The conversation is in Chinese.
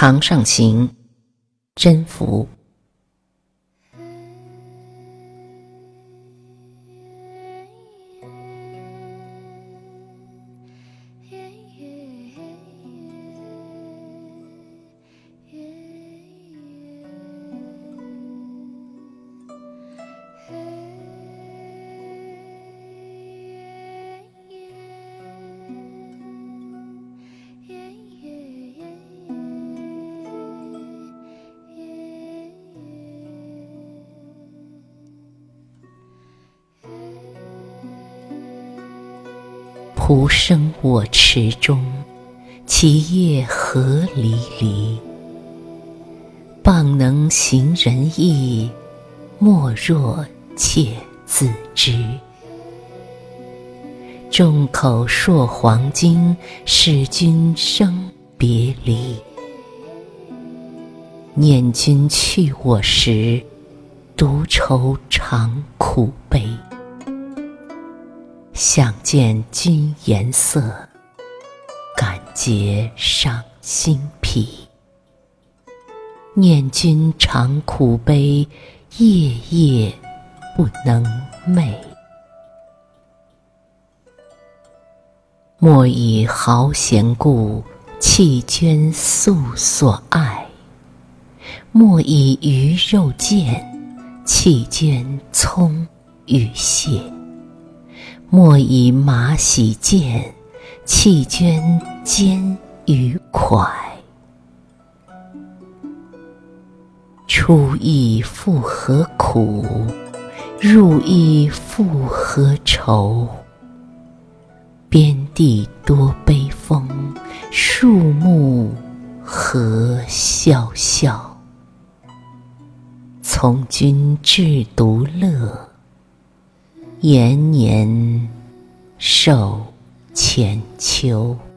堂上行，真福。蒲生我池中，其叶何离离。傍能行人意，莫若妾自知。众口铄黄金，使君生别离。念君去我时，独愁长苦悲。想见君颜色，感结伤心脾。念君常苦悲，夜夜不能寐。莫以豪贤故，弃捐素所爱；莫以鱼肉贱，弃捐葱与蟹。莫以马喜见，弃捐坚与蒯。出亦复何苦？入亦复何愁？边地多悲风，树木何萧萧。从军至独乐。延年寿千秋。